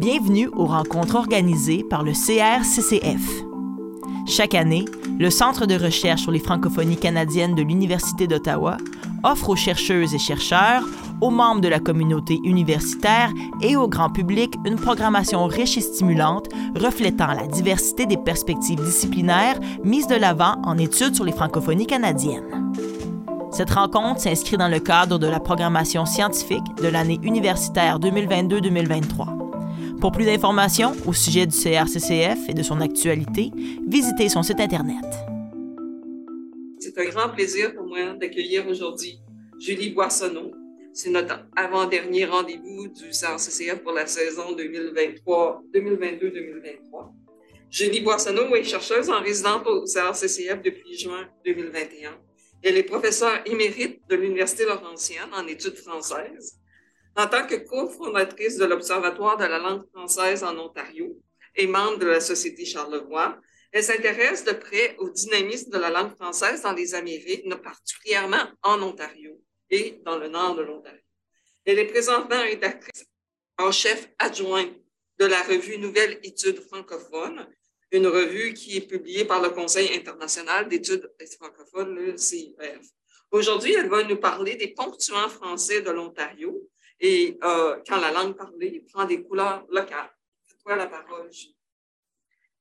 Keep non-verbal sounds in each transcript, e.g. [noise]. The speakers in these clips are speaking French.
Bienvenue aux rencontres organisées par le CRCCF. Chaque année, le Centre de recherche sur les francophonies canadiennes de l'Université d'Ottawa offre aux chercheuses et chercheurs, aux membres de la communauté universitaire et au grand public une programmation riche et stimulante reflétant la diversité des perspectives disciplinaires mises de l'avant en études sur les francophonies canadiennes. Cette rencontre s'inscrit dans le cadre de la programmation scientifique de l'année universitaire 2022-2023. Pour plus d'informations au sujet du CRCCF et de son actualité, visitez son site Internet. C'est un grand plaisir pour moi d'accueillir aujourd'hui Julie Boissonneau. C'est notre avant-dernier rendez-vous du CRCCF pour la saison 2023-2022-2023. Julie Boissonneau est chercheuse en résidence au CRCCF depuis juin 2021. Elle est professeure émérite de l'Université Laurentienne en études françaises en tant que cofondatrice de l'Observatoire de la langue française en Ontario et membre de la Société Charlevoix, elle s'intéresse de près au dynamisme de la langue française dans les Amériques, particulièrement en Ontario et dans le nord de l'Ontario. Elle est présentement rédactrice en chef adjointe de la revue Nouvelle Études francophones, une revue qui est publiée par le Conseil international d'études francophones, le CIF. Aujourd'hui, elle va nous parler des ponctuants français de l'Ontario, et euh, quand la langue parlée prend des couleurs locales. C'est toi la parole,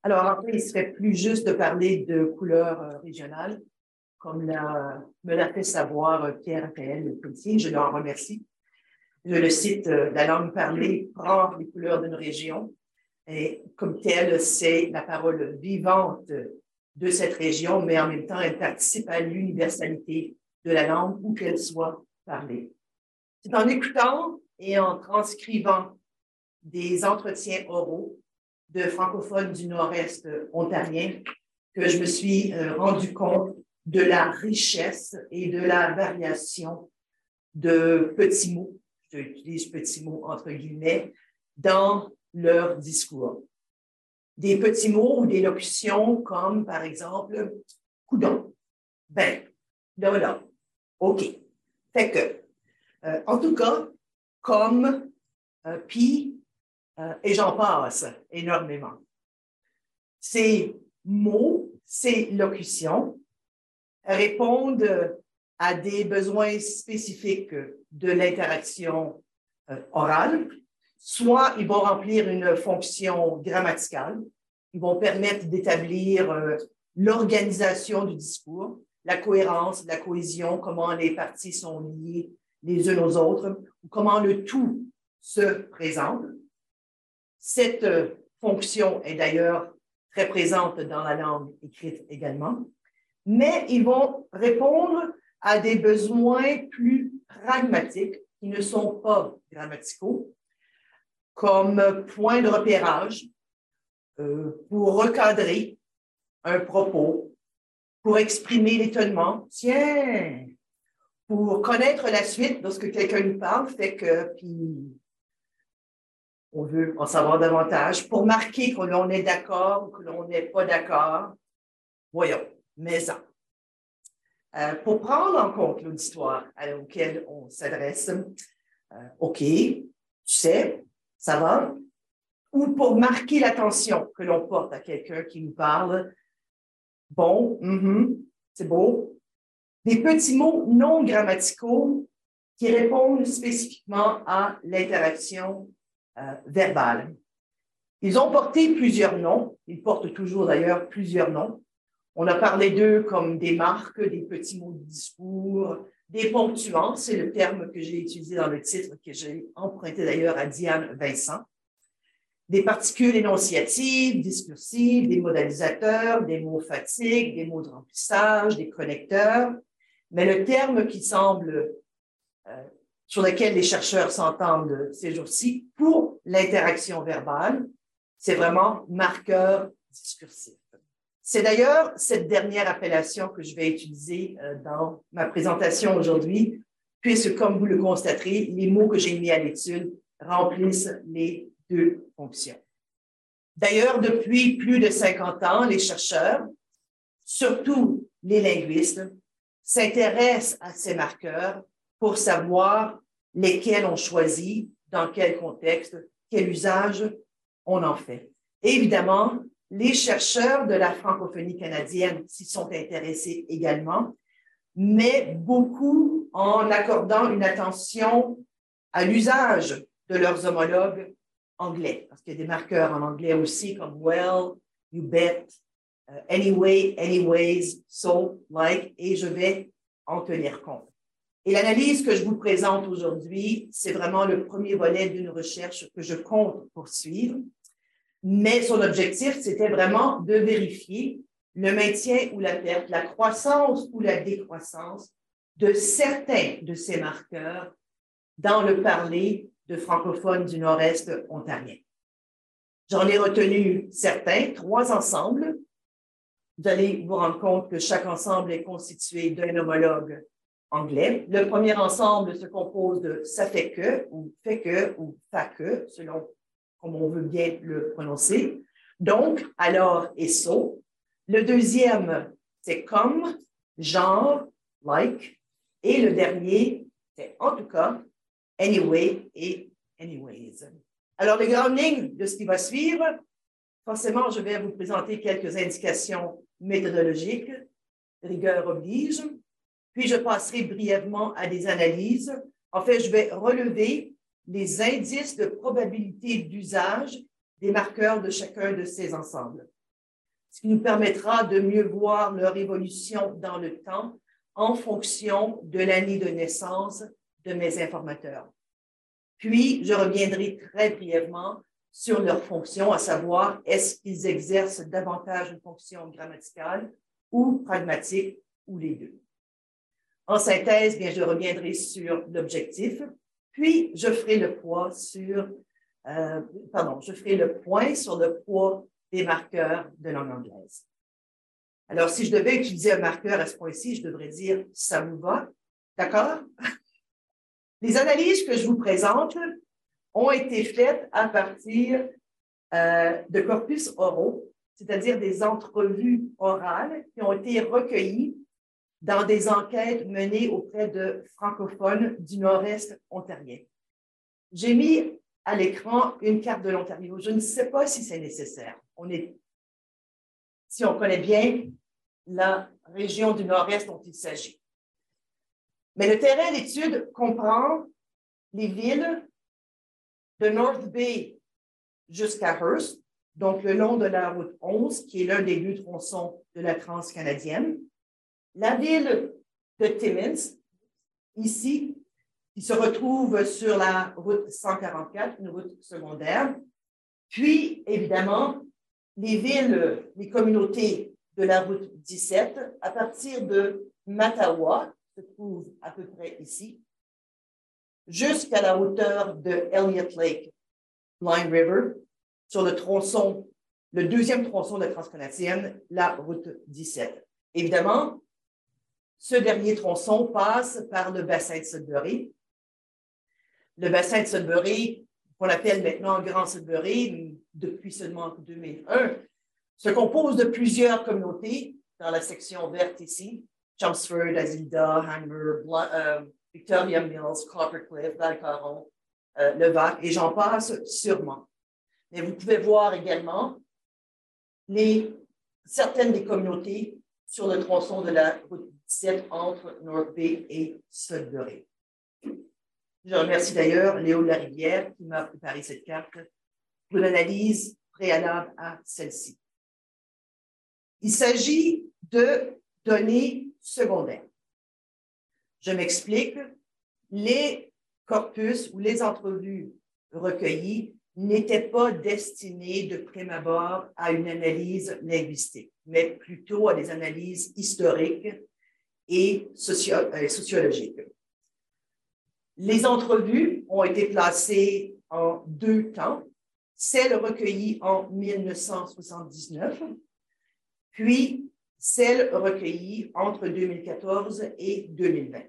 Alors, fait, il serait plus juste de parler de couleurs euh, régionales, comme me l'a fait savoir euh, Pierre-Raphaël Le Petit. Je l'en remercie. Je le cite, la langue parlée prend les couleurs d'une région. Et comme telle, c'est la parole vivante de cette région, mais en même temps, elle participe à l'universalité de la langue où qu'elle soit parlée. C'est en écoutant et en transcrivant des entretiens oraux de francophones du nord-est ontarien que je me suis euh, rendu compte de la richesse et de la variation de petits mots, j'utilise petits mots entre guillemets, dans leur discours. Des petits mots ou des locutions comme, par exemple, coudon. Ben, là, là. OK. Fait que euh, en tout cas, comme, euh, puis, euh, et j'en passe énormément. Ces mots, ces locutions répondent à des besoins spécifiques de l'interaction orale, soit ils vont remplir une fonction grammaticale, ils vont permettre d'établir l'organisation du discours, la cohérence, la cohésion, comment les parties sont liées les unes aux autres, ou comment le tout se présente. Cette euh, fonction est d'ailleurs très présente dans la langue écrite également, mais ils vont répondre à des besoins plus pragmatiques qui ne sont pas grammaticaux, comme point de repérage euh, pour recadrer un propos, pour exprimer l'étonnement. Tiens, pour connaître la suite lorsque quelqu'un nous parle, fait que, puis on veut en savoir davantage, pour marquer que l'on est d'accord ou que l'on n'est pas d'accord. Voyons, mais. Euh, pour prendre en compte l'auditoire auquel on s'adresse, euh, OK, tu sais, ça va, ou pour marquer l'attention que l'on porte à quelqu'un qui nous parle, bon, mm-hmm, c'est beau, des petits mots non grammaticaux qui répondent spécifiquement à l'interaction euh, verbale. Ils ont porté plusieurs noms, ils portent toujours d'ailleurs plusieurs noms. On a parlé d'eux comme des marques, des petits mots de discours, des ponctuants, c'est le terme que j'ai utilisé dans le titre que j'ai emprunté d'ailleurs à Diane Vincent. Des particules énonciatives, discursives, des modalisateurs, des mots fatigue, des mots de remplissage, des connecteurs, mais le terme qui semble, euh, sur lequel les chercheurs s'entendent ces jours-ci pour l'interaction verbale, c'est vraiment marqueur discursif. C'est d'ailleurs cette dernière appellation que je vais utiliser euh, dans ma présentation aujourd'hui, puisque, comme vous le constaterez, les mots que j'ai mis à l'étude remplissent les deux fonctions. D'ailleurs, depuis plus de 50 ans, les chercheurs, surtout les linguistes, s'intéresse à ces marqueurs pour savoir lesquels on choisit, dans quel contexte, quel usage on en fait. évidemment, les chercheurs de la francophonie canadienne s'y sont intéressés également, mais beaucoup en accordant une attention à l'usage de leurs homologues anglais, parce qu'il y a des marqueurs en anglais aussi comme well, you bet, anyway, anyways, so, like, et je vais en tenir compte. Et l'analyse que je vous présente aujourd'hui, c'est vraiment le premier volet d'une recherche que je compte poursuivre. Mais son objectif, c'était vraiment de vérifier le maintien ou la perte, la croissance ou la décroissance de certains de ces marqueurs dans le parler de francophones du nord-est ontarien. J'en ai retenu certains, trois ensembles. Vous allez vous rendre compte que chaque ensemble est constitué d'un homologue anglais. Le premier ensemble se compose de ça fait que, ou fait que, ou fa que, selon comme on veut bien le prononcer. Donc, alors et so. Le deuxième, c'est comme, genre, like. Et le dernier, c'est en tout cas, anyway et anyways. Alors, les grandes de ce qui va suivre, forcément, je vais vous présenter quelques indications méthodologiques, rigueur oblige, puis je passerai brièvement à des analyses. En fait, je vais relever les indices de probabilité d'usage des marqueurs de chacun de ces ensembles, ce qui nous permettra de mieux voir leur évolution dans le temps en fonction de l'année de naissance de mes informateurs. Puis, je reviendrai très brièvement sur leur fonction, à savoir est-ce qu'ils exercent davantage une fonction grammaticale ou pragmatique ou les deux. En synthèse, bien, je reviendrai sur l'objectif, puis je ferai le poids sur, euh, pardon, je ferai le point sur le poids des marqueurs de langue anglaise. Alors, si je devais utiliser un marqueur à ce point-ci, je devrais dire ça vous va, d'accord? Les analyses que je vous présente ont été faites à partir euh, de corpus oraux, c'est-à-dire des entrevues orales qui ont été recueillies dans des enquêtes menées auprès de francophones du nord-est ontarien. J'ai mis à l'écran une carte de l'Ontario. Je ne sais pas si c'est nécessaire. On est, si on connaît bien la région du nord-est dont il s'agit. Mais le terrain d'étude comprend les villes de North Bay jusqu'à Hearst, donc le long de la route 11, qui est l'un des deux tronçons de la transcanadienne, la ville de Timmins, ici, qui se retrouve sur la route 144, une route secondaire, puis évidemment les villes, les communautés de la route 17, à partir de Matawa, se trouve à peu près ici, jusqu'à la hauteur de Elliott Lake, Line River, sur le tronçon, le deuxième tronçon de la transcanadienne, la route 17. Évidemment, ce dernier tronçon passe par le bassin de Sudbury. Le bassin de Sudbury, qu'on appelle maintenant Grand Sudbury, depuis seulement 2001, se compose de plusieurs communautés dans la section verte ici, Chelmsford, Azilda, Hanger, euh, Victoria Mills, Coppercliff, Valcaron, euh, Levac, et j'en passe sûrement. Mais vous pouvez voir également les, certaines des communautés sur le tronçon de la route 17 entre North Bay et Sudbury. Je remercie d'ailleurs Léo Larivière qui m'a préparé cette carte pour l'analyse préalable à celle-ci. Il s'agit de données secondaires. Je m'explique. Les corpus ou les entrevues recueillies n'étaient pas destinés de prime abord à une analyse linguistique, mais plutôt à des analyses historiques et euh, sociologiques. Les entrevues ont été placées en deux temps, celle recueillie en 1979, puis celle recueillie entre 2014 et 2020.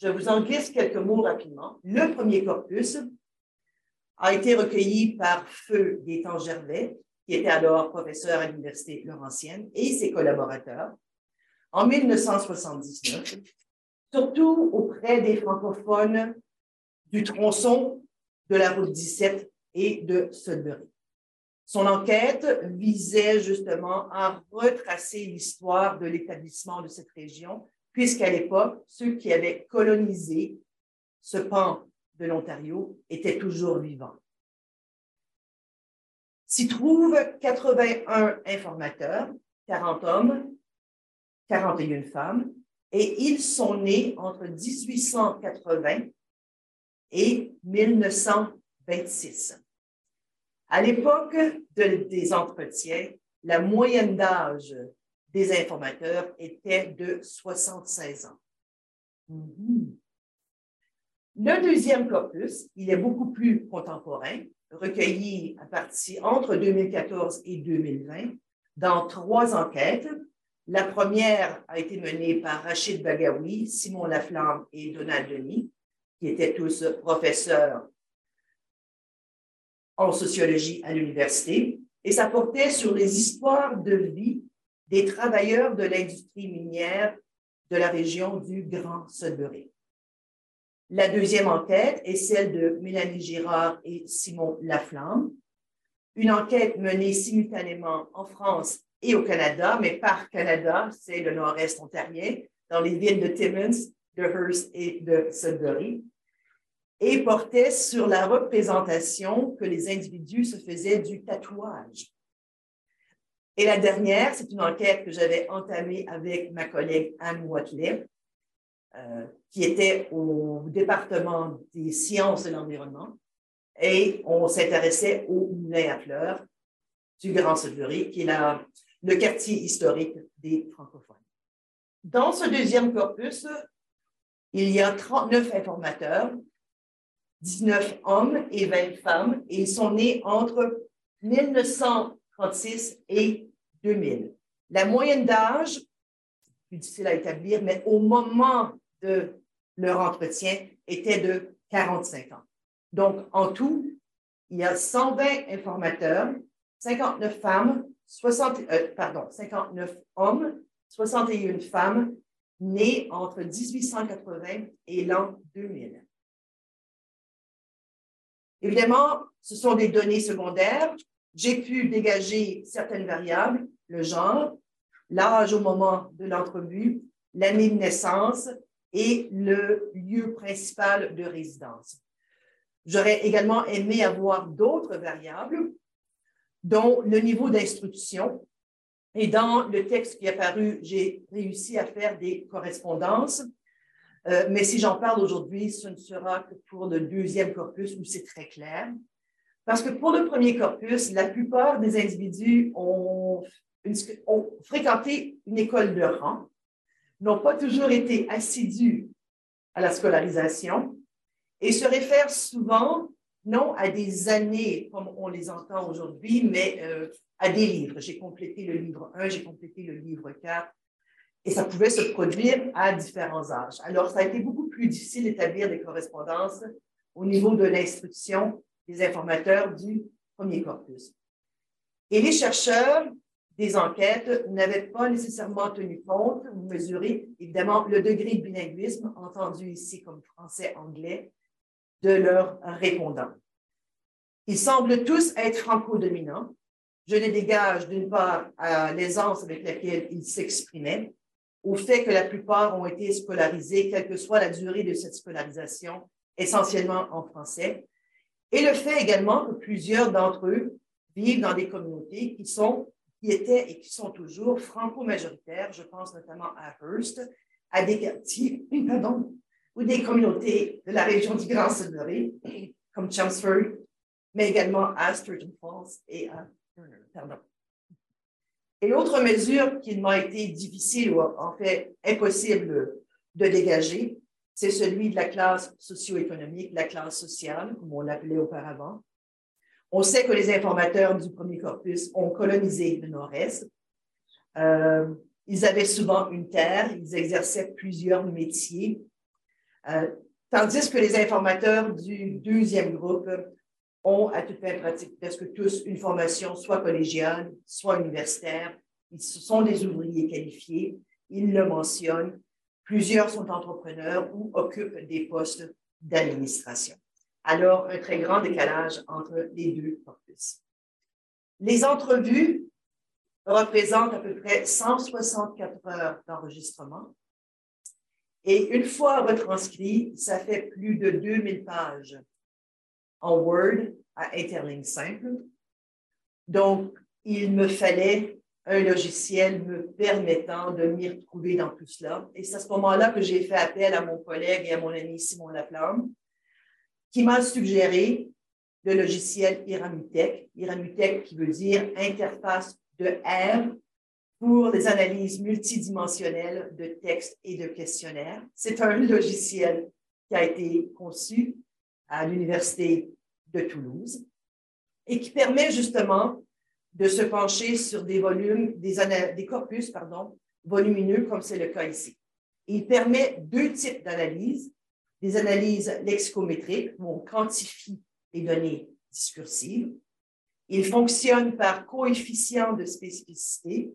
Je vous en glisse quelques mots rapidement. Le premier corpus a été recueilli par Feu Gaétan Gervais, qui était alors professeur à l'Université Laurentienne, et ses collaborateurs, en 1979, surtout auprès des francophones du tronçon de la route 17 et de Sudbury. Son enquête visait justement à retracer l'histoire de l'établissement de cette région, puisqu'à l'époque, ceux qui avaient colonisé ce pan de l'Ontario étaient toujours vivants. S'y trouvent 81 informateurs, 40 hommes, 41 femmes, et ils sont nés entre 1880 et 1926. À l'époque des entretiens, la moyenne d'âge des informateurs était de 76 ans. Mm-hmm. Le deuxième corpus, il est beaucoup plus contemporain, recueilli à partir entre 2014 et 2020 dans trois enquêtes la première a été menée par Rachid Bagawi, Simon Laflamme et Donald Denis, qui étaient tous professeurs en sociologie à l'université, et ça portait sur les histoires de vie des travailleurs de l'industrie minière de la région du Grand Sudbury. La deuxième enquête est celle de Mélanie Girard et Simon Laflamme, une enquête menée simultanément en France et au Canada, mais par Canada, c'est le nord-est ontarien, dans les villes de Timmins, de Hearst et de Sudbury, et portait sur la représentation que les individus se faisaient du tatouage. Et la dernière, c'est une enquête que j'avais entamée avec ma collègue Anne Watley, euh, qui était au département des sciences de l'environnement, et on s'intéressait au moulin à fleurs du Grand Sudbury, qui est le quartier historique des francophones. Dans ce deuxième corpus, il y a 39 informateurs, 19 hommes et 20 femmes, et ils sont nés entre 1936 et 2000. La moyenne d'âge, plus difficile à établir, mais au moment de leur entretien, était de 45 ans. Donc, en tout, il y a 120 informateurs, 59 femmes 60, euh, pardon, 59 hommes, 61 femmes nés entre 1880 et l'an 2000. Évidemment, ce sont des données secondaires. J'ai pu dégager certaines variables, le genre, l'âge au moment de l'entrevue, l'année de naissance et le lieu principal de résidence. J'aurais également aimé avoir d'autres variables, dont le niveau d'instruction. Et dans le texte qui est apparu, j'ai réussi à faire des correspondances. Euh, mais si j'en parle aujourd'hui, ce ne sera que pour le deuxième corpus où c'est très clair. Parce que pour le premier corpus, la plupart des individus ont, fréquenté une école de rang, n'ont pas toujours été assidus à la scolarisation et se réfèrent souvent non à des années comme on les entend aujourd'hui, mais euh, à des livres. J'ai complété le livre 1, j'ai complété le livre 4, et ça pouvait se produire à différents âges. Alors, ça a été beaucoup plus difficile d'établir des correspondances au niveau de l'instruction des informateurs du premier corpus. Et les chercheurs des enquêtes n'avaient pas nécessairement tenu compte ou mesuré, évidemment, le degré de bilinguisme, entendu ici comme français-anglais, de leurs répondants. Ils semblent tous être franco-dominants. Je les dégage d'une part à l'aisance avec laquelle ils s'exprimaient, au fait que la plupart ont été scolarisés, quelle que soit la durée de cette scolarisation, essentiellement en français, et le fait également que plusieurs d'entre eux vivent dans des communautés qui sont, qui étaient et qui sont toujours franco-majoritaires. Je pense notamment à Hearst, à des quartiers, [clears throat] pardon, ou des communautés de la région du Grand Sudbury, [clears throat] comme Chelmsford, mais également à Sturgeon Falls et à Pardon. Et l'autre mesure qui m'a été difficile ou en fait impossible de dégager, c'est celui de la classe socio-économique, la classe sociale, comme on l'appelait auparavant. On sait que les informateurs du premier corpus ont colonisé le nord-est. Euh, ils avaient souvent une terre, ils exerçaient plusieurs métiers, euh, tandis que les informateurs du deuxième groupe ont à toute fin pratique presque tous une formation soit collégiale, soit universitaire. Ils sont des ouvriers qualifiés, ils le mentionnent. Plusieurs sont entrepreneurs ou occupent des postes d'administration. Alors, un très grand décalage entre les deux corpus. Les entrevues représentent à peu près 164 heures d'enregistrement. Et une fois retranscrit, ça fait plus de 2000 pages en Word à interligne simple. Donc, il me fallait un logiciel me permettant de m'y retrouver dans tout cela. Et c'est à ce moment-là que j'ai fait appel à mon collègue et à mon ami Simon Laplame, qui m'a suggéré le logiciel Iramutech. Iramutech qui veut dire interface de R pour les analyses multidimensionnelles de textes et de questionnaires. C'est un logiciel qui a été conçu à l'Université de Toulouse et qui permet justement de se pencher sur des volumes, des, corpus, pardon, volumineux, comme c'est le cas ici. Il permet deux types d'analyses. Des analyses lexicométriques, où on quantifie les données discursives. Il fonctionne par coefficient de spécificité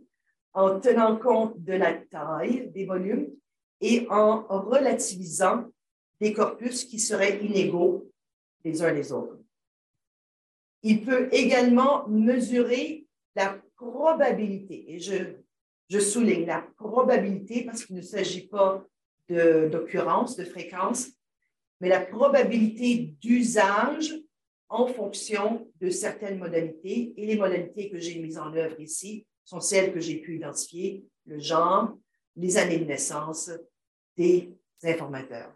en tenant compte de la taille des volumes et en relativisant des corpus qui seraient inégaux les uns les autres. Il peut également mesurer la probabilité, et je, souligne la probabilité parce qu'il ne s'agit pas d'occurrence, de fréquence, mais la probabilité d'usage en fonction de certaines modalités. Et les modalités que j'ai mises en œuvre ici sont celles que j'ai pu identifier, le genre, les années de naissance des informateurs.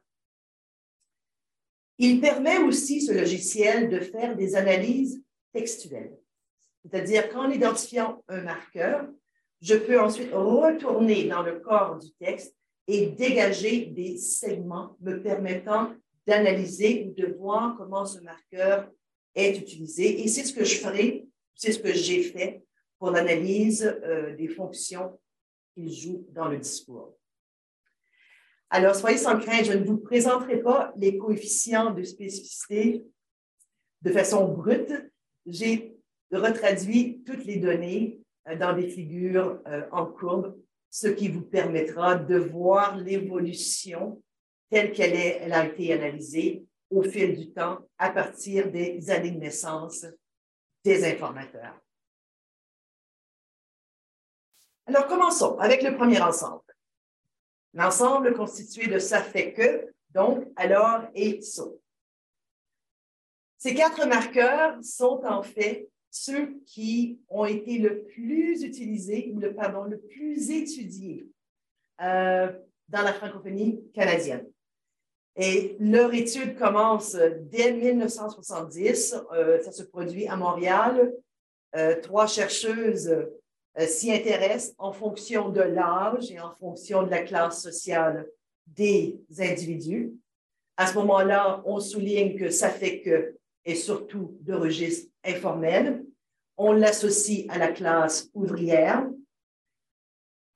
Il permet aussi, ce logiciel, de faire des analyses textuelles. C'est-à-dire qu'en identifiant un marqueur, je peux ensuite retourner dans le corps du texte et dégager des segments me permettant d'analyser ou de voir comment ce marqueur est utilisé. Et c'est ce que je ferai, c'est ce que j'ai fait pour l'analyse euh, des fonctions qu'il joue dans le discours. Alors, soyez sans crainte, je ne vous présenterai pas les coefficients de spécificité de façon brute. J'ai retraduit toutes les données euh, dans des figures euh, en courbe, ce qui vous permettra de voir l'évolution telle qu'elle elle a été analysée au fil du temps à partir des années de naissance des informateurs. Alors, commençons avec le premier ensemble. L'ensemble constitué de ça fait que, donc, alors et ça. Ces quatre marqueurs sont en fait ceux qui ont été le plus utilisés ou le, pardon, le plus étudiés euh, dans la francophonie canadienne. Et leur étude commence dès 1970. Euh, ça se produit à Montréal. Euh, trois chercheuses euh, s'y intéressent en fonction de l'âge et en fonction de la classe sociale des individus. À ce moment-là, on souligne que ça fait que, et surtout de registre informel, on l'associe à la classe ouvrière,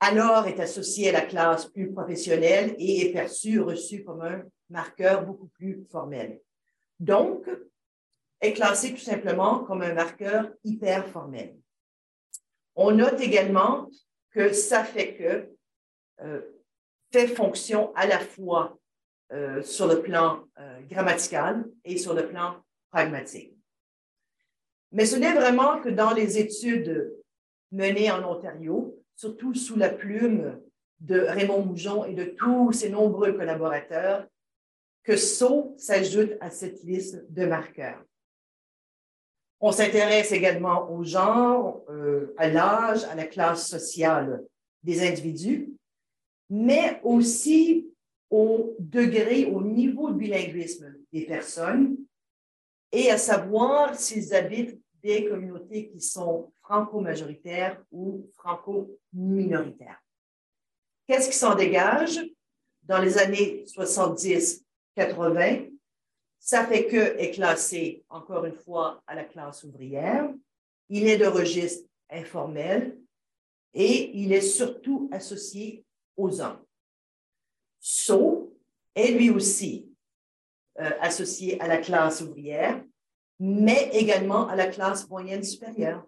alors est associé à la classe plus professionnelle et est perçu, reçu comme un marqueur beaucoup plus formel. Donc, est classé tout simplement comme un marqueur hyper formel. On note également que ça fait que euh, fait fonction à la fois euh, sur le plan euh, grammatical et sur le plan pragmatique. Mais ce n'est vraiment que dans les études menées en Ontario, surtout sous la plume de Raymond Moujon et de tous ses nombreux collaborateurs, que SO s'ajoute à cette liste de marqueurs. On s'intéresse également au genre, euh, à l'âge, à la classe sociale des individus, mais aussi au degré, au niveau de bilinguisme des personnes et à savoir s'ils habitent des communautés qui sont franco-majoritaires ou franco-minoritaires. Qu'est-ce qui s'en dégage? Dans les années 70-80, ça fait que est classé, encore une fois, à la classe ouvrière. Il est de registre informel et il est surtout associé aux hommes. So est lui aussi euh, associé à la classe ouvrière, mais également à la classe moyenne supérieure.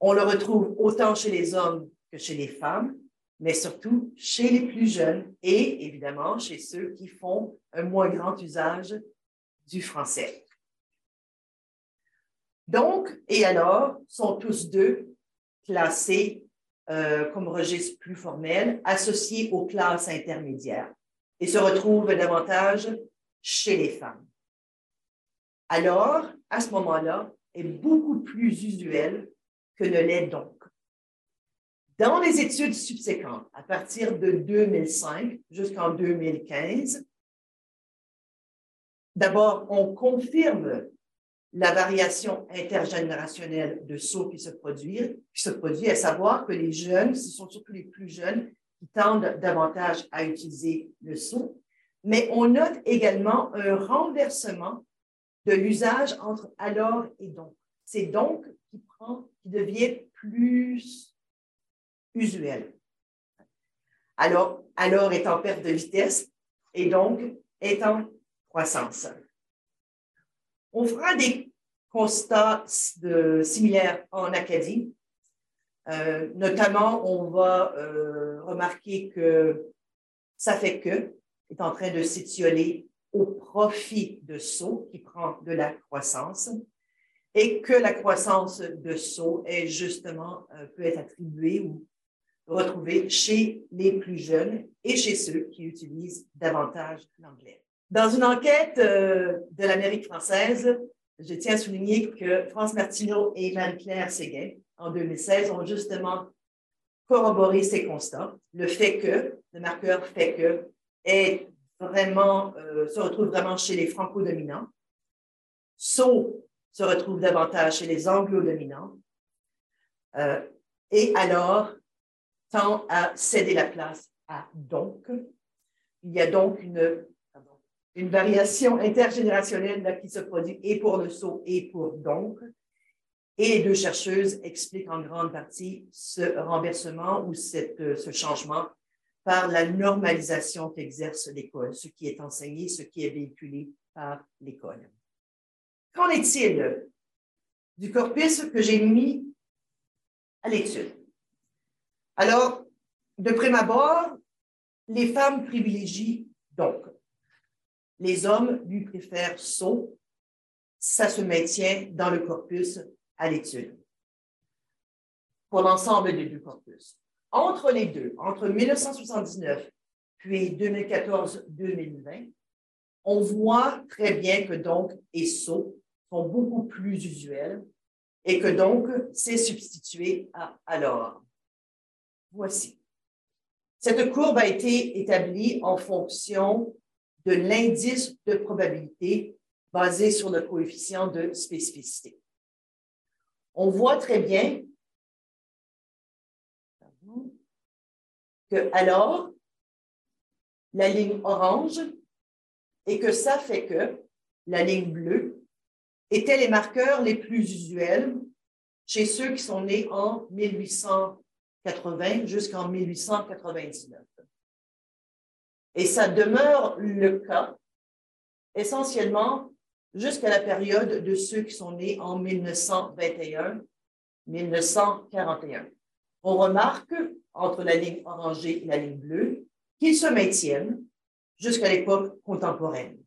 On le retrouve autant chez les hommes que chez les femmes, mais surtout chez les plus jeunes et évidemment chez ceux qui font un moins grand usage du français. Donc, et alors, sont tous deux classés euh, comme registre plus formel, associés aux classes intermédiaires et se retrouvent davantage chez les femmes. Alors, à ce moment-là, est beaucoup plus usuel que ne l'est donc. Dans les études subséquentes, à partir de 2005 jusqu'en 2015, d'abord, on confirme la variation intergénérationnelle de sauts qui se produit, qui se produit, à savoir que les jeunes, ce sont surtout les plus jeunes qui tendent davantage à utiliser le saut, mais on note également un renversement de l'usage entre alors et donc. C'est donc qui prend, qui devient plus usuel. Alors, alors est en perte de vitesse et donc est en On fera des constats similaires en Acadie. Euh, notamment, on va euh, remarquer que ça fait que est en train de s'étioler au profit de saut qui prend de la croissance et que la croissance de saut est justement euh, peut être attribuée ou retrouver chez les plus jeunes et chez ceux qui utilisent davantage l'anglais. Dans une enquête euh, de l'Amérique française, je tiens à souligner que France Martineau et Marie-Claire Séguin, en 2016, ont justement corroboré ces constats. Le fait que, le marqueur fait que, est vraiment, euh, se retrouve vraiment chez les franco-dominants. So se retrouve davantage chez les anglo-dominants. Euh, et alors, tend à céder la place à donc. Il y a donc une, une variation intergénérationnelle qui se produit et pour le saut et pour donc. Et les deux chercheuses expliquent en grande partie ce renversement ou cette, ce changement par la normalisation qu'exerce l'école, ce qui est enseigné, ce qui est véhiculé par l'école. Qu'en est-il du corpus que j'ai mis à l'étude? Alors, de prime abord, les femmes privilégient. Les hommes lui préfèrent saut. Ça se maintient dans le corpus à l'étude. Pour l'ensemble des deux corpus. Entre les deux, entre 1979 puis 2014-2020, on voit très bien que donc et saut sont beaucoup plus usuels et que donc c'est substitué à alors. Voici. Cette courbe a été établie en fonction de l'indice de probabilité basé sur le coefficient de spécificité. On voit très bien que alors, la ligne orange, et que ça fait que la ligne bleue étaient les marqueurs les plus usuels chez ceux qui sont nés en 1800 80 jusqu'en 1899. Et ça demeure le cas essentiellement jusqu'à la période de ceux qui sont nés en 1921-1941. On remarque entre la ligne orangée et la ligne bleue qu'ils se maintiennent jusqu'à l'époque contemporaine.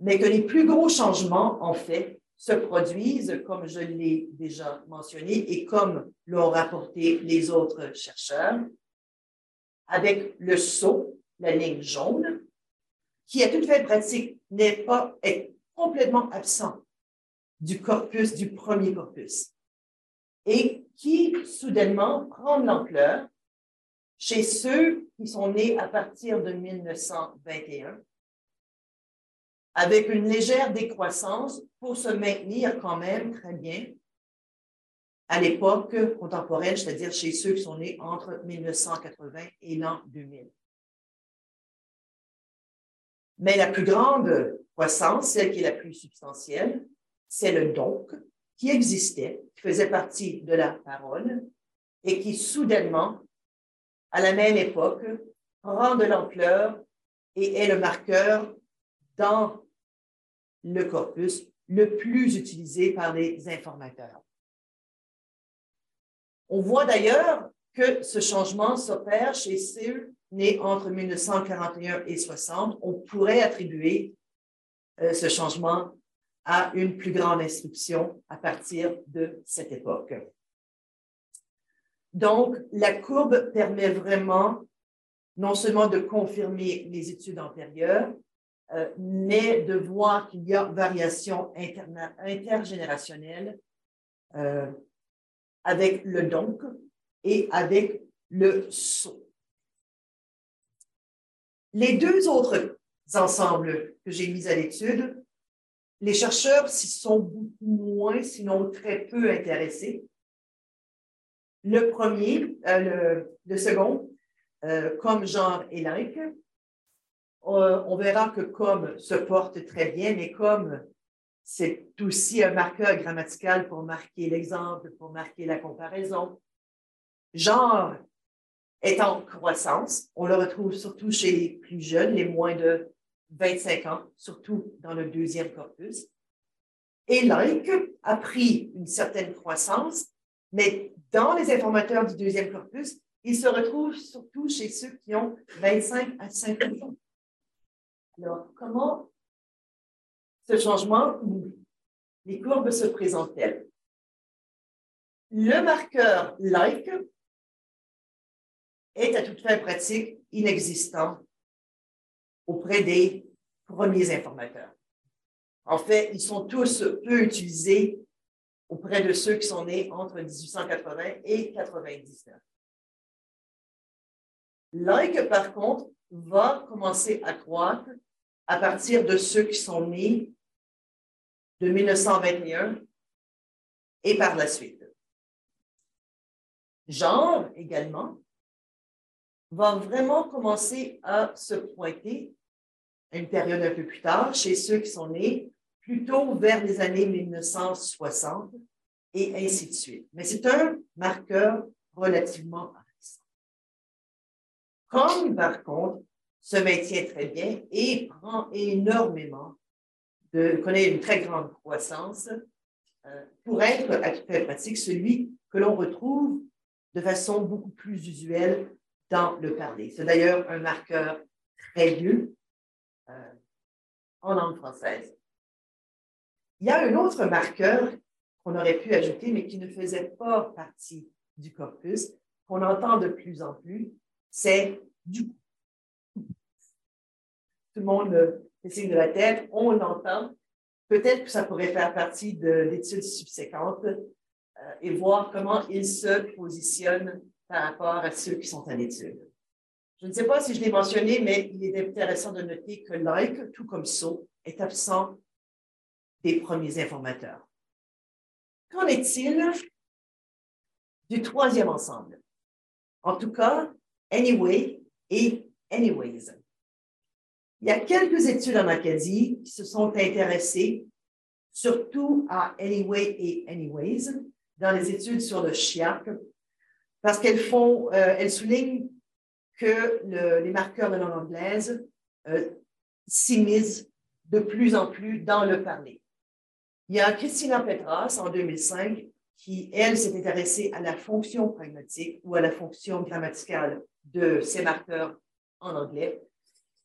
Mais que les plus gros changements, en fait, se produisent, comme je l'ai déjà mentionné et comme l'ont rapporté les autres chercheurs, avec le saut, la ligne jaune, qui à toute fin pratique n'est pas, est complètement absent du corpus, du premier corpus, et qui soudainement prend de l'ampleur chez ceux qui sont nés à partir de 1921 avec une légère décroissance pour se maintenir quand même très bien à l'époque contemporaine, c'est-à-dire chez ceux qui sont nés entre 1980 et l'an 2000. Mais la plus grande croissance, celle qui est la plus substantielle, c'est le donc qui existait, qui faisait partie de la parole et qui soudainement, à la même époque, prend de l'ampleur et est le marqueur dans le corpus le plus utilisé par les informateurs. On voit d'ailleurs que ce changement s'opère chez ceux nés entre 1941 et 60. On pourrait attribuer euh, ce changement à une plus grande instruction à partir de cette époque. Donc, la courbe permet vraiment non seulement de confirmer les études antérieures, euh, mais de voir qu'il y a variation intergénérationnelle euh, avec le donc et avec le saut. Les deux autres ensembles que j'ai mis à l'étude, les chercheurs s'y sont beaucoup moins, sinon très peu intéressés. Le premier, euh, le, second, euh, comme genre et like, euh, on verra que comme se porte très bien, mais comme c'est aussi un marqueur grammatical pour marquer l'exemple, pour marquer la comparaison. Genre est en croissance. On le retrouve surtout chez les plus jeunes, les moins de 25 ans, surtout dans le deuxième corpus. Et like a pris une certaine croissance, mais dans les informateurs du deuxième corpus, il se retrouve surtout chez ceux qui ont 25 à 50 ans. Alors, comment ce changement, les courbes se présentent-elles? Le marqueur like est à toute fin pratique inexistant auprès des premiers informateurs. En fait, ils sont tous peu utilisés auprès de ceux qui sont nés entre 1880 et 99. Like, par contre, va commencer à croître à partir de ceux qui sont nés de 1921 et par la suite. Genre également va vraiment commencer à se pointer à une période un peu plus tard chez ceux qui sont nés plutôt vers les années 1960 et ainsi de suite. Mais c'est un marqueur relativement récent. Comme par contre se maintient très bien et prend énormément de, connaît une très grande croissance euh, pour être à tout fait pratique celui que l'on retrouve de façon beaucoup plus usuelle dans le parler. C'est d'ailleurs un marqueur très vieux euh, en langue française. Il y a un autre marqueur qu'on aurait pu ajouter, mais qui ne faisait pas partie du corpus, qu'on entend de plus en plus, c'est du coup. Tout le monde fait signe de la tête, on l'entend. Peut-être que ça pourrait faire partie d'études subséquentes euh, et voir comment il se positionne par rapport à ceux qui sont en étude. Je ne sais pas si je l'ai mentionné, mais il est intéressant de noter que like, tout comme so, est absent des premiers informateurs. Qu'en est-il du troisième ensemble? En tout cas, anyway et anyways. Il y a quelques études en Acadie qui se sont intéressées surtout à anyway et anyways dans les études sur le chiac parce qu'elles font, euh, elles soulignent que les marqueurs de langue anglaise euh, de plus en plus dans le parler. Il y a Christina Petras en 2005 qui, elle, s'est intéressée à la fonction pragmatique ou à la fonction grammaticale de ces marqueurs en anglais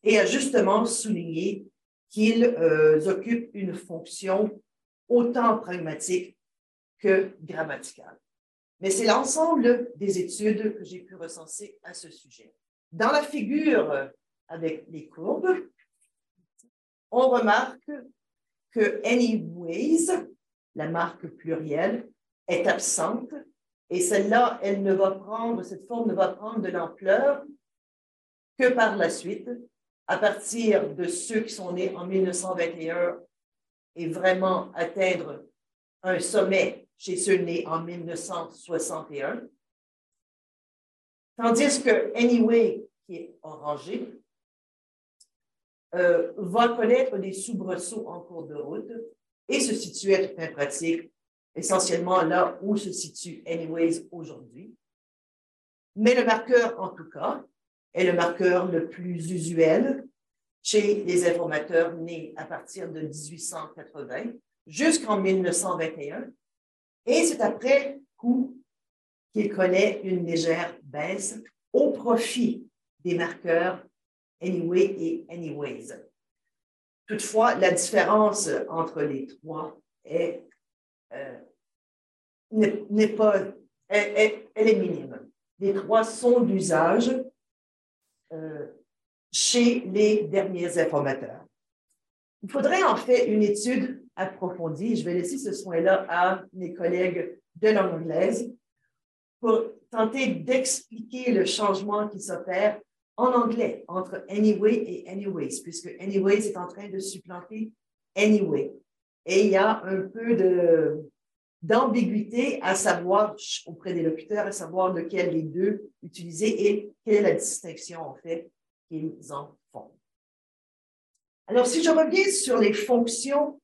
et a justement souligné qu'ils euh, occupent une fonction autant pragmatique que grammaticale mais c'est l'ensemble des études que j'ai pu recenser à ce sujet. Dans la figure avec les courbes, on remarque que anyways, la marque plurielle, est absente et celle-là, elle ne va prendre, cette forme ne va prendre de l'ampleur que par la suite, à partir de ceux qui sont nés en 1921 et vraiment atteindre un sommet chez ceux nés en 1961. Tandis que Anyway, qui est orangé, euh, va connaître des soubresauts en cours de route et se situer à pratique, essentiellement là où se situe Anyways aujourd'hui. Mais le marqueur, en tout cas, est le marqueur le plus usuel chez les informateurs nés à partir de 1880 jusqu'en 1921 et c'est après coup qu'il connaît une légère baisse au profit des marqueurs anyway et anyways. Toutefois, la différence entre les trois est, euh, n'est pas, elle, est minime. Les trois sont d'usage euh, chez les derniers informateurs. Il faudrait en fait une étude approfondie. Je vais laisser ce soin-là à mes collègues de langue anglaise pour tenter d'expliquer le changement qui s'opère en anglais entre anyway et anyways, puisque anyways est en train de supplanter anyway. Et il y a un peu de, d'ambiguïté à savoir auprès des locuteurs, à savoir lequel des deux utiliser et quelle est la distinction en fait qu'ils en font. Alors, si je reviens sur les fonctions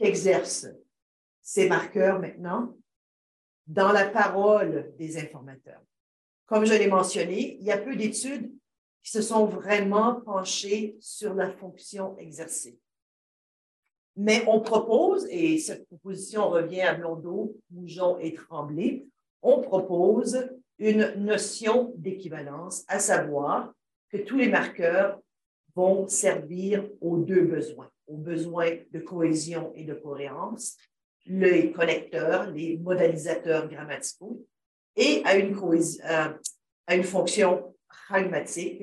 qu'exercent ces marqueurs maintenant dans la parole des informateurs. Comme je l'ai mentionné, il y a peu d'études qui se sont vraiment penchées sur la fonction exercée. Mais on propose, et cette proposition revient à Blondeau, Moujon et Tremblay, on propose une notion d'équivalence, à savoir que tous les marqueurs vont servir aux deux besoins, aux besoins de cohésion et de cohérence, les connecteurs, les modalisateurs grammaticaux, et à une, euh, à une fonction pragmatique,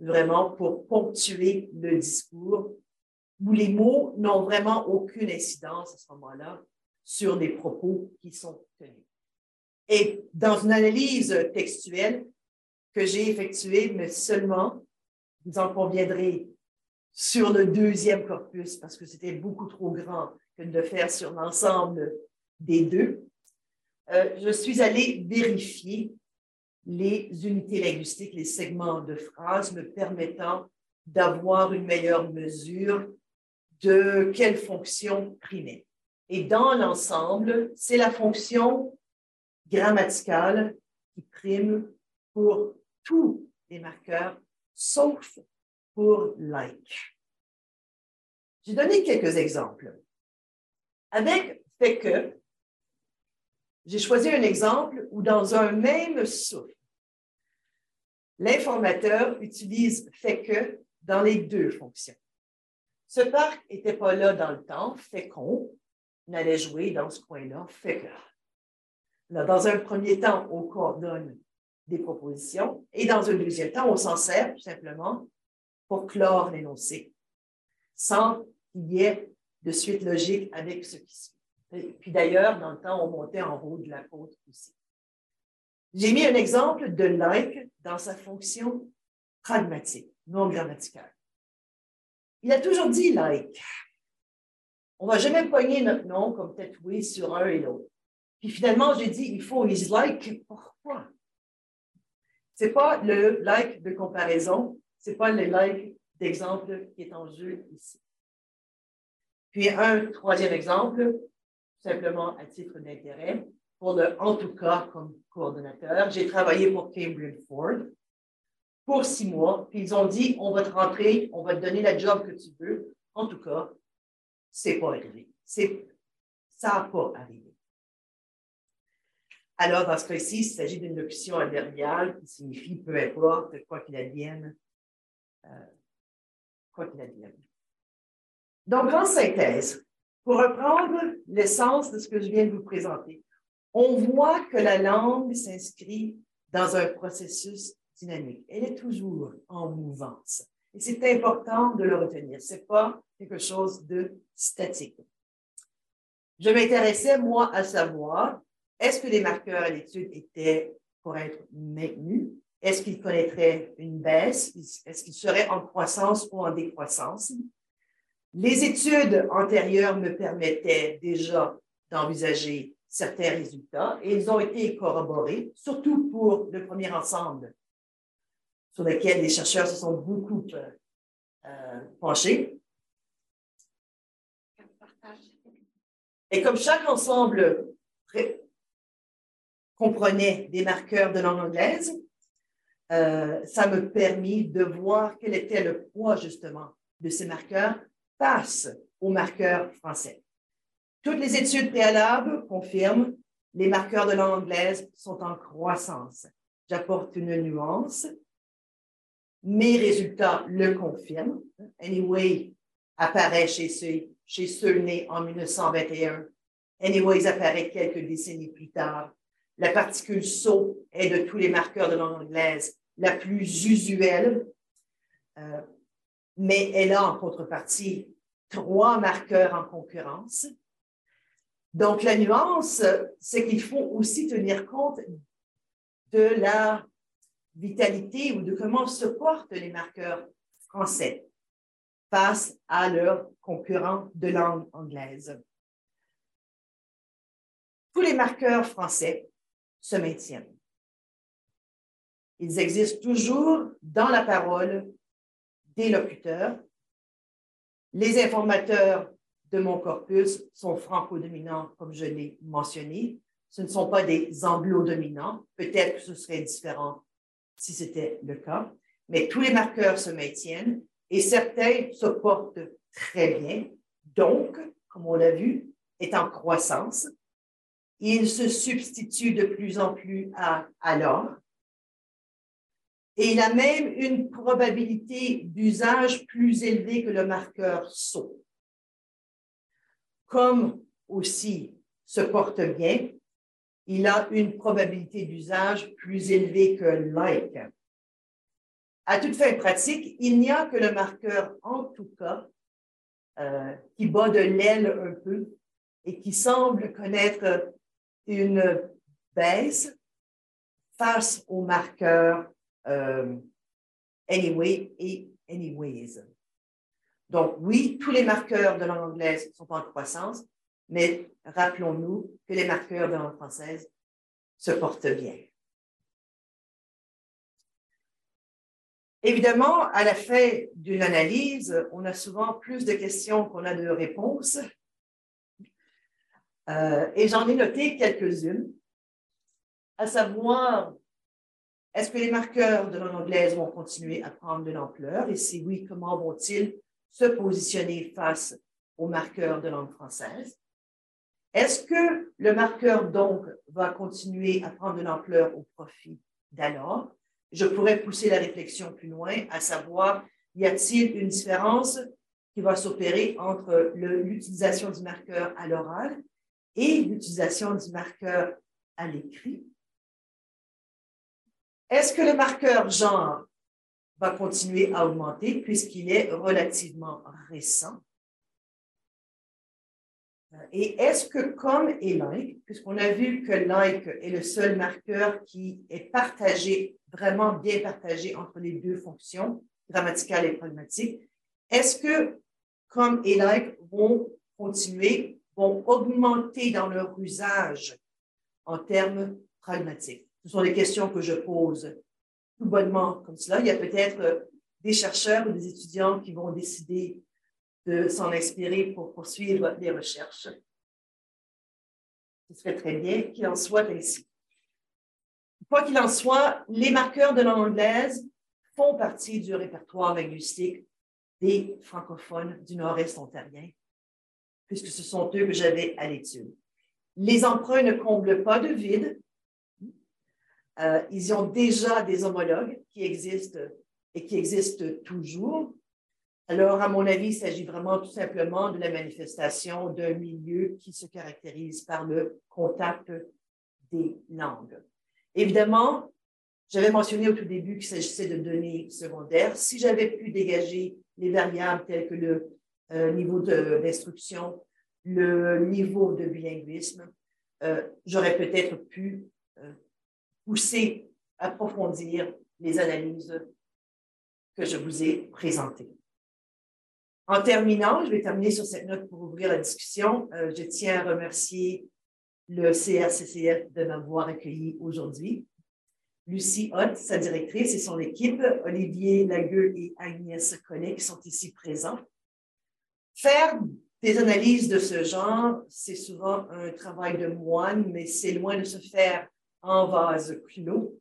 vraiment pour ponctuer le discours, où les mots n'ont vraiment aucune incidence à ce moment-là sur les propos qui sont tenus. Et dans une analyse textuelle que j'ai effectuée, mais seulement, vous en conviendrez, sur le deuxième corpus, parce que c'était beaucoup trop grand que de faire sur l'ensemble des deux, euh, je suis allée vérifier les unités linguistiques, les segments de phrases me permettant d'avoir une meilleure mesure de quelle fonction primait. Et dans l'ensemble, c'est la fonction grammaticale qui prime pour tous les marqueurs, sauf pour like. J'ai donné quelques exemples. Avec fait que, j'ai choisi un exemple où dans un même souffle, l'informateur utilise fait que dans les deux fonctions. Ce parc n'était pas là dans le temps, fait qu'on allait jouer dans ce coin-là, fait que. dans un premier temps, on coordonne des propositions et dans un deuxième temps, on s'en sert tout simplement pour clore l'énoncé sans qu'il y ait de suite logique avec ce qui suit. Et puis d'ailleurs, dans le temps, on montait en haut de la côte aussi. J'ai mis un exemple de like dans sa fonction pragmatique, non grammaticale. Il a toujours dit like. On ne va jamais poigner notre nom comme tatoué sur un et l'autre. Puis finalement, j'ai dit, il faut is like. Pourquoi? Ce n'est pas le like de comparaison, ce n'est pas le like d'exemple qui est en jeu ici. Puis un troisième exemple, simplement à titre d'intérêt, pour le en tout cas comme coordonnateur. J'ai travaillé pour Cambridge Ford pour six mois, puis ils ont dit on va te rentrer, on va te donner la job que tu veux. En tout cas, c'est pas arrivé. C'est, ça n'a pas arrivé. Alors, dans ce cas-ci, il s'agit d'une locution adverbiale qui signifie peu importe, quoi qu'il advienne, euh, advienne. Donc, en synthèse, pour reprendre l'essence de ce que je viens de vous présenter, on voit que la langue s'inscrit dans un processus dynamique. Elle est toujours en mouvance. Et c'est important de le retenir. Ce n'est pas quelque chose de statique. Je m'intéressais, moi, à savoir, est-ce que les marqueurs à l'étude étaient pour être maintenus? Est-ce qu'ils connaîtraient une baisse? Est-ce qu'ils seraient en croissance ou en décroissance? Les études antérieures me permettaient déjà d'envisager certains résultats et ils ont été corroborés, surtout pour le premier ensemble sur lequel les chercheurs se sont beaucoup euh, penchés. Et comme chaque ensemble comprenait des marqueurs de langue anglaise, euh, ça me permis de voir quel était le poids justement de ces marqueurs face aux marqueurs français. Toutes les études préalables confirment les marqueurs de langue anglaise sont en croissance. J'apporte une nuance. Mes résultats le confirment. Anyway apparaît chez ceux, chez ceux nés en 1921. Anyways apparaît quelques décennies plus tard. La particule SO est de tous les marqueurs de langue anglaise la plus usuelle, euh, mais elle a en contrepartie trois marqueurs en concurrence. Donc, la nuance, c'est qu'il faut aussi tenir compte de la vitalité ou de comment se portent les marqueurs français face à leurs concurrents de langue anglaise. Tous les marqueurs français se maintiennent. Ils existent toujours dans la parole des locuteurs. Les informateurs de mon corpus sont franco-dominants, comme je l'ai mentionné. Ce ne sont pas des anglo-dominants. Peut-être que ce serait différent si c'était le cas, mais tous les marqueurs se maintiennent et certains se portent très bien. Donc, comme on l'a vu, est en croissance. Il se substitue de plus en plus à alors. Et il a même une probabilité d'usage plus élevée que le marqueur saut. Comme aussi se porte bien, il a une probabilité d'usage plus élevée que like. À toute fin pratique, il n'y a que le marqueur en tout cas euh, qui bat de l'aile un peu et qui semble connaître une baisse face au marqueur anyway et anyways. Donc oui, tous les marqueurs de langue anglaise sont en croissance, mais rappelons-nous que les marqueurs de langue française se portent bien. Évidemment, à la fin d'une analyse, on a souvent plus de questions qu'on a de réponses. Euh, et j'en ai noté quelques-unes, à savoir, est-ce que les marqueurs de langue anglaise vont continuer à prendre de l'ampleur? Et si oui, comment vont-ils se positionner face aux marqueurs de langue française? Est-ce que le marqueur, donc, va continuer à prendre de l'ampleur au profit d'alors? Je pourrais pousser la réflexion plus loin, à savoir, y a-t-il une différence qui va s'opérer entre l'utilisation du marqueur à l'oral et l'utilisation du marqueur à l'écrit? Est-ce que le marqueur genre va continuer à augmenter puisqu'il est relativement récent? Et est-ce que comme et like, puisqu'on a vu que like est le seul marqueur qui est partagé, vraiment bien partagé entre les deux fonctions, grammaticales et pragmatiques, est-ce que comme et like vont continuer, vont augmenter dans leur usage en termes pragmatiques? Ce sont des questions que je pose tout bonnement comme cela. Il y a peut-être des chercheurs ou des étudiants qui vont décider de s'en inspirer pour poursuivre les recherches. Ce serait très bien qu'il en soit ainsi. Quoi qu'il en soit, les marqueurs de langue anglaise font partie du répertoire linguistique des francophones du nord-est ontarien, puisque ce sont eux que j'avais à l'étude. Les emprunts ne comblent pas de vide. Euh, ils ont déjà des homologues qui existent et qui existent toujours. Alors, à mon avis, il s'agit vraiment tout simplement de la manifestation d'un milieu qui se caractérise par le contact des langues. Évidemment, j'avais mentionné au tout début qu'il s'agissait de données secondaires. Si j'avais pu dégager les variables telles que le euh, niveau d'instruction, le niveau de bilinguisme, euh, j'aurais peut-être pu pousser, approfondir les analyses que je vous ai présentées. En terminant, je vais terminer sur cette note pour ouvrir la discussion. Euh, je tiens à remercier le CRCCF de m'avoir accueilli aujourd'hui. Lucie Hott, sa directrice, et son équipe, Olivier Lagueux et Agnès Collet, qui sont ici présents. Faire des analyses de ce genre, c'est souvent un travail de moine, mais c'est loin de se faire en vase clos.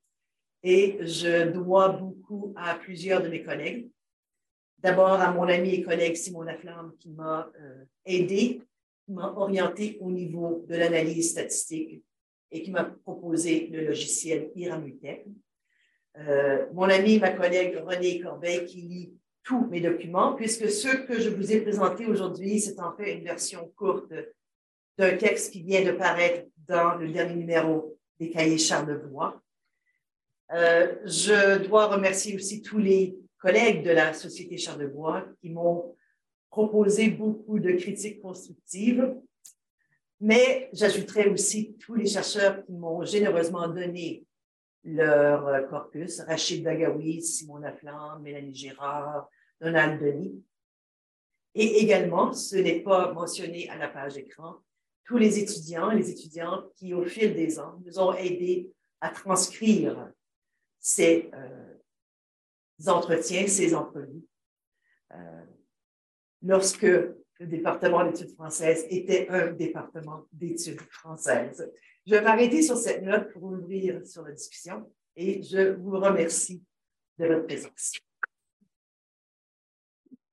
Et je dois beaucoup à plusieurs de mes collègues, D'abord à mon ami et collègue Simon Laflamme qui m'a euh, aidé, qui m'a orienté au niveau de l'analyse statistique et qui m'a proposé le logiciel Iramutech. euh, mon ami, ma collègue René Corbeil, qui lit tous mes documents, puisque ce que je vous ai présenté aujourd'hui, c'est en fait une version courte d'un texte qui vient de paraître dans le dernier numéro des cahiers Charlevoix. Euh, je dois remercier aussi tous les collègues de la Société Charlevoix qui m'ont proposé beaucoup de critiques constructives, mais j'ajouterai aussi tous les chercheurs qui m'ont généreusement donné leur euh, corpus, Rachid Dagawi, Simon Laflamme, Mélanie Girard, Donald Denis. Et également, ce n'est pas mentionné à la page écran, tous les étudiants, les étudiantes qui, au fil des ans, nous ont aidés à transcrire ces euh, entretiens, ces entrevues. Euh, lorsque le département d'études françaises était un département d'études françaises. Je vais m'arrêter sur cette note pour ouvrir sur la discussion et je vous remercie de votre présence.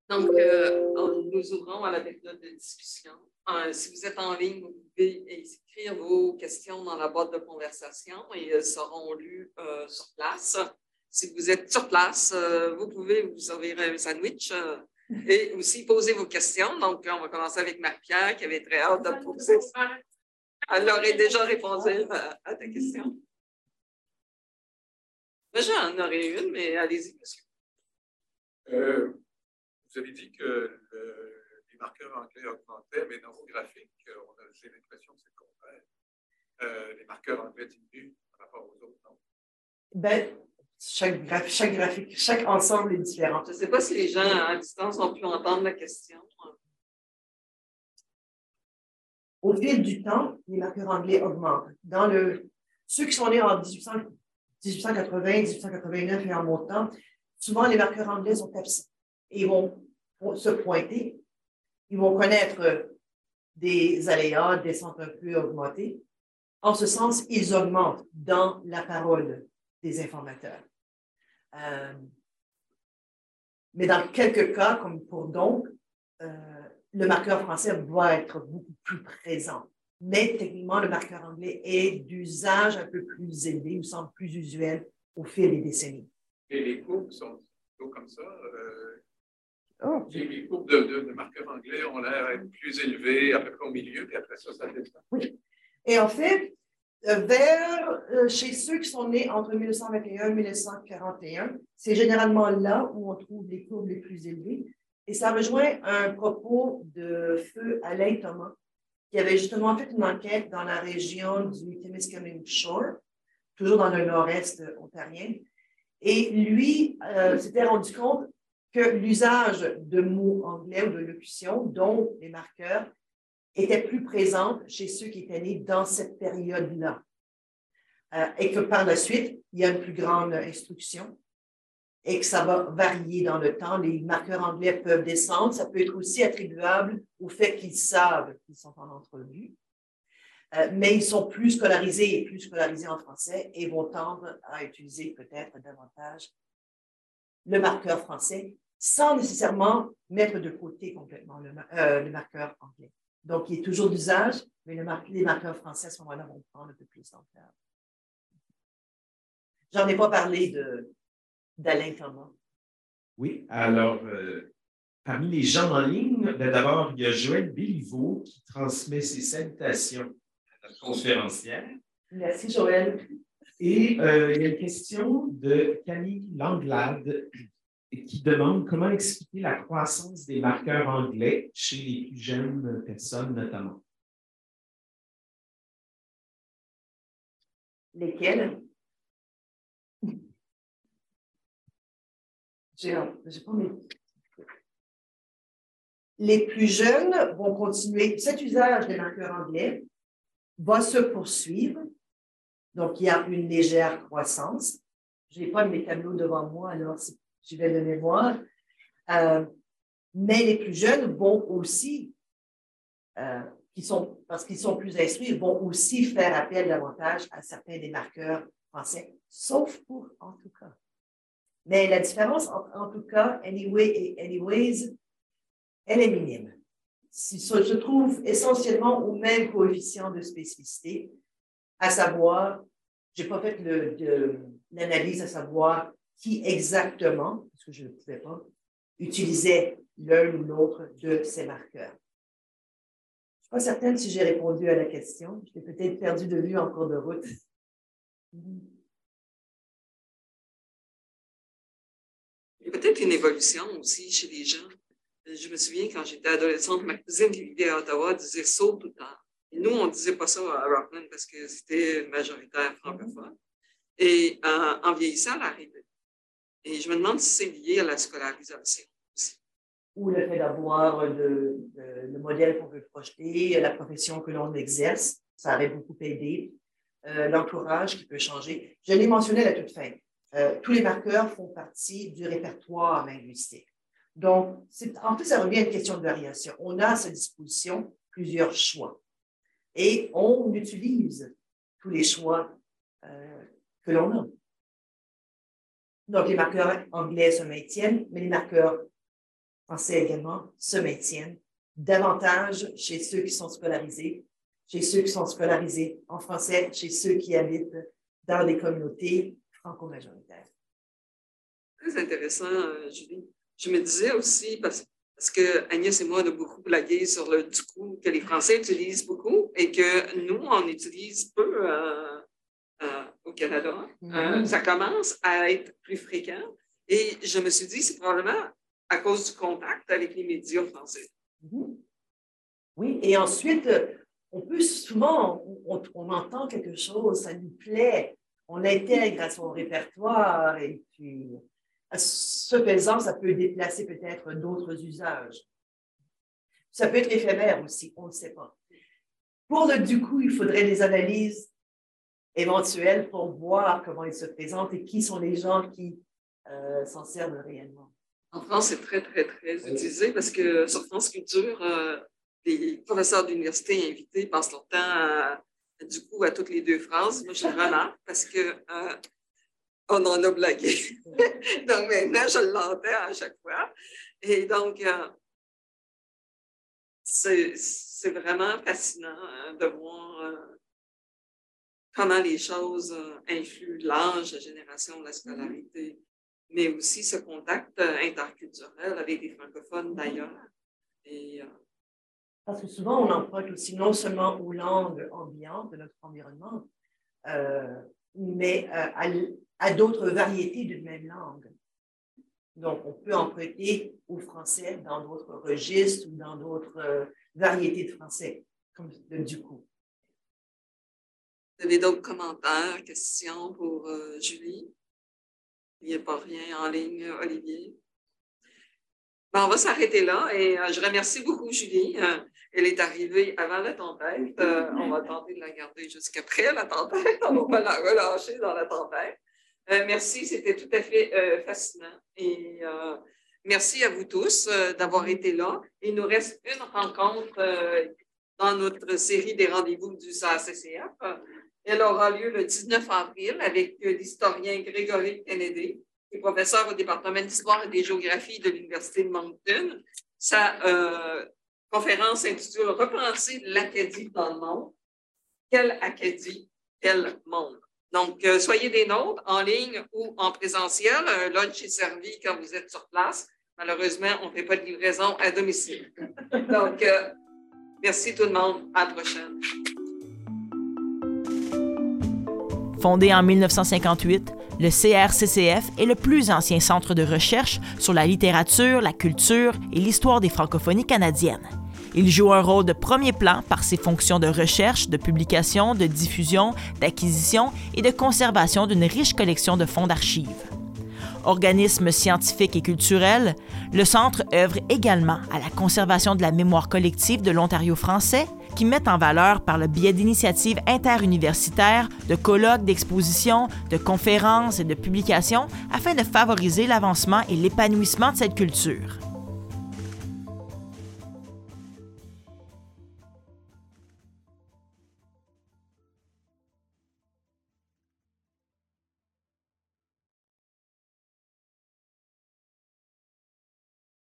Donc, euh, nous ouvrons à la période de discussion. Euh, si vous êtes en ligne, vous pouvez écrire vos questions dans la boîte de conversation et elles seront lues euh, sur place. Si vous êtes sur place, vous pouvez vous servir un sandwich et aussi poser vos questions. Donc, on va commencer avec Marie-Pierre qui avait très hâte de poser. Elle aurait déjà répondu à, ta question. J'en aurais une, mais allez-y, monsieur. Euh, vous avez dit que les marqueurs anglais augmentaient, mais dans vos graphiques, j'ai l'impression que c'est le contraire. Euh, les marqueurs anglais diminuent par rapport aux autres, non? Ben, chaque, chaque graphique, chaque ensemble est différent. Je ne sais pas si les gens à distance ont pu entendre la question. Au fil du temps, les marqueurs anglais augmentent. Dans le, ceux qui sont nés en 1880, 1889 et en montant, souvent les marqueurs anglais sont absents et vont se pointer. Ils vont connaître des aléas, des sens un peu augmentés. En ce sens, ils augmentent dans la parole des informateurs. Euh, mais dans quelques cas, comme pour donc, euh, le marqueur français va être beaucoup plus présent. Mais techniquement, le marqueur anglais est d'usage un peu plus élevé, il semble plus usuel au fil des décennies. Et les courbes sont comme ça. Euh, oh. Les courbes de, de, marqueurs anglais ont l'air plus élevées à peu près au milieu, puis après ça, ça descend. Oui. Et en fait, euh, vers euh, chez ceux qui sont nés entre 1921 et 1941, c'est généralement là où on trouve les courbes les plus élevées. Et ça rejoint un propos de feu Alain Thomas, qui avait justement fait une enquête dans la région du Temiskaming Shore, toujours dans le nord-est ontarien. Et lui euh, s'était rendu compte que l'usage de mots anglais ou de locution, dont les marqueurs, était plus présente chez ceux qui étaient nés dans cette période-là. Euh, et que par la suite, il y a une plus grande instruction et que ça va varier dans le temps. Les marqueurs anglais peuvent descendre. Ça peut être aussi attribuable au fait qu'ils savent qu'ils sont en entrevue. Euh, mais ils sont plus scolarisés et plus scolarisés en français et vont tendre à utiliser peut-être davantage le marqueur français sans nécessairement mettre de côté complètement le euh, marqueur anglais. Donc, il est toujours d'usage, mais les marqueurs français à ce moment-là vont prendre un peu plus d'ampleur. J'en ai pas parlé d'Alain Thomas. Oui, alors, euh, parmi les gens en ligne, ben, d'abord, il y a Joël Béliveau qui transmet ses salutations à notre conférencière. Merci, Joël. Et euh, il y a une question de Camille Langlade qui demande comment expliquer la croissance des marqueurs anglais chez les plus jeunes personnes notamment. Lesquels? J'ai pas. Les plus jeunes vont continuer. Cet usage des marqueurs anglais va se poursuivre. Donc, il y a une légère croissance. Je n'ai pas mes tableaux devant moi, alors je vais le mémoire. Euh, mais les plus jeunes vont aussi, euh, parce qu'ils sont plus instruits, vont aussi faire appel davantage à certains des marqueurs français, sauf pour en tout cas. Mais la différence entre en tout cas, anyway et anyways, elle est minime. Si se trouve essentiellement au même coefficient de spécificité, à savoir Je n'ai pas fait l'analyse à savoir qui exactement, parce que je ne pouvais pas, utilisait l'un ou l'autre de ces marqueurs. Je suis pas certaine si j'ai répondu à la question. Je l'ai peut-être perdu de vue en cours de route. Il y a peut-être une évolution aussi chez les gens. Je me souviens quand j'étais adolescente, ma cousine qui vivait à Ottawa disait saut tout le temps. Nous, on ne disait pas ça à Rockland parce que c'était majoritaire francophone. Et euh, en vieillissant, elle arrivait. Et je me demande si c'est lié à la scolarisation aussi. Ou le fait d'avoir le, modèle qu'on veut projeter, la profession que l'on exerce, ça avait beaucoup aidé. Euh, l'entourage qui peut changer. Je l'ai mentionné à la toute fin. Euh, tous les marqueurs font partie du répertoire linguistique. Donc, en fait, ça revient à une question de variation. On a à sa disposition plusieurs choix et on utilise tous les choix euh, que l'on a. Donc, les marqueurs anglais se maintiennent, mais les marqueurs français également se maintiennent davantage chez ceux qui sont scolarisés, chez ceux qui sont scolarisés en français, chez ceux qui habitent dans des communautés franco-majoritaires. Très intéressant, euh, Julie. Je me disais aussi, parce, que Agnès et moi, on a beaucoup blagué sur le du coup que les Français utilisent beaucoup et que nous, on utilise peu. Euh, euh, au Canada. Euh, mm-hmm. ça commence à être plus fréquent. Et je me suis dit, c'est probablement à cause du contact avec les médias français. Mm-hmm. Oui, et ensuite, on peut souvent, on, entend quelque chose, ça nous plaît, on l'intègre à son répertoire et puis, ce faisant, ça peut déplacer peut-être d'autres usages. Ça peut être éphémère aussi, on ne sait pas. Pour le du coup, il faudrait des analyses éventuelle pour voir comment il se présente et qui sont les gens qui euh, s'en servent réellement. En France, c'est très, très, très utilisé parce que sur France Culture, euh, les professeurs d'université invités passent leur temps du coup à toutes les deux phrases. Moi, je remarque parce que euh, on en a blagué. [laughs] donc maintenant, je l'entends à chaque fois. Et donc, c'est vraiment fascinant hein, de voir comment les choses euh, influent l'âge, la génération, la scolarité, mais aussi ce contact euh, interculturel avec des francophones d'ailleurs. Euh, Parce que souvent, on emprunte aussi non seulement aux langues ambiantes de notre environnement, mais à, d'autres variétés d'une même langue. Donc, on peut emprunter au français dans d'autres registres ou dans d'autres variétés de français, comme du coup. Vous avez d'autres commentaires, questions pour euh, Julie? Il n'y a pas rien en ligne, Olivier? on va s'arrêter là et euh, je remercie beaucoup Julie. Euh, elle est arrivée avant la tempête. on va tenter de la garder jusqu'après la tempête. [laughs] On va la relâcher dans la tempête. Merci, c'était tout à fait fascinant. Et merci à vous tous d'avoir été là. Il nous reste une rencontre dans notre série des rendez-vous du SACCF. Elle aura lieu le 19 avril avec euh, l'historien Grégory Kennedy, qui est professeur au département d'histoire et de géographie de l'Université de Moncton. Sa euh, conférence s'intitule Repenser l'Acadie dans le monde. Quelle Acadie, quel monde? Donc, euh, soyez des nôtres en ligne ou en présentiel. Un lunch est servi quand vous êtes sur place. Malheureusement, on ne fait pas de livraison à domicile. Donc, merci tout le monde. À la prochaine. Fondé en 1958, le CRCCF est le plus ancien centre de recherche sur la littérature, la culture et l'histoire des francophonies canadiennes. Il joue un rôle de premier plan par ses fonctions de recherche, de publication, de diffusion, d'acquisition et de conservation d'une riche collection de fonds d'archives. Organisme scientifique et culturel, le Centre œuvre également à la conservation de la mémoire collective de l'Ontario français, qui met en valeur par le biais d'initiatives interuniversitaires, de colloques, d'expositions, de conférences et de publications afin de favoriser l'avancement et l'épanouissement de cette culture.